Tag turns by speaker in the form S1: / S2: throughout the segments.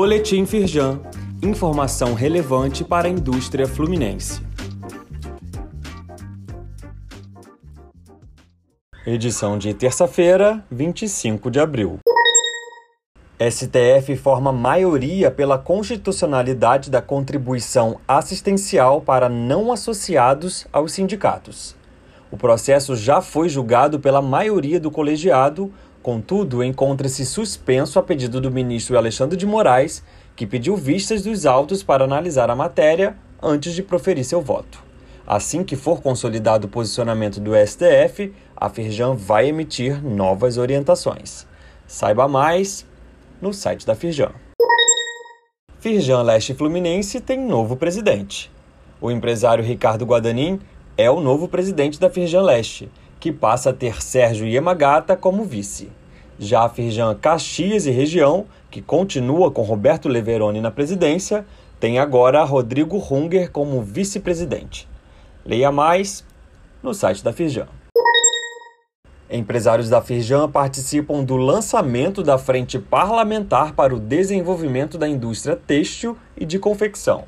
S1: Boletim Firjan. Informação relevante para a indústria fluminense. Edição de terça-feira, 25 de abril. STF forma maioria pela constitucionalidade da contribuição assistencial para não associados aos sindicatos. O processo já foi julgado pela maioria do colegiado, contudo, encontra-se suspenso a pedido do ministro Alexandre de Moraes, que pediu vistas dos autos para analisar a matéria antes de proferir seu voto. Assim que for consolidado o posicionamento do STF, a Firjan vai emitir novas orientações. Saiba mais no site da Firjan. Firjan Leste Fluminense tem novo presidente. O empresário Ricardo Guadanin é o novo presidente da Firjan Leste, que passa a ter Sérgio Yamagata como vice. Já a Firjan Caxias e região, que continua com Roberto Leveroni na presidência, tem agora Rodrigo Hunger como vice-presidente. Leia mais no site da Firjan. Empresários da Firjan participam do lançamento da Frente Parlamentar para o Desenvolvimento da Indústria Têxtil e de Confecção.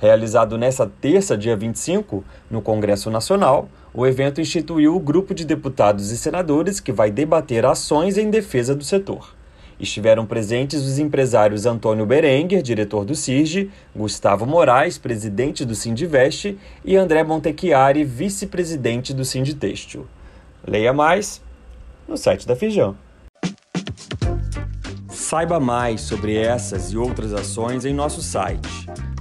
S1: Realizado nesta terça, dia 25, no Congresso Nacional, o evento instituiu o grupo de deputados e senadores que vai debater ações em defesa do setor. Estiveram presentes os empresários Antônio Berenguer, diretor do CIRGE, Gustavo Moraes, presidente do Sindiveste, e André Montechiari, vice-presidente do Sinditêxtil. Leia mais no site da Firjan. Saiba mais sobre essas e outras ações em nosso site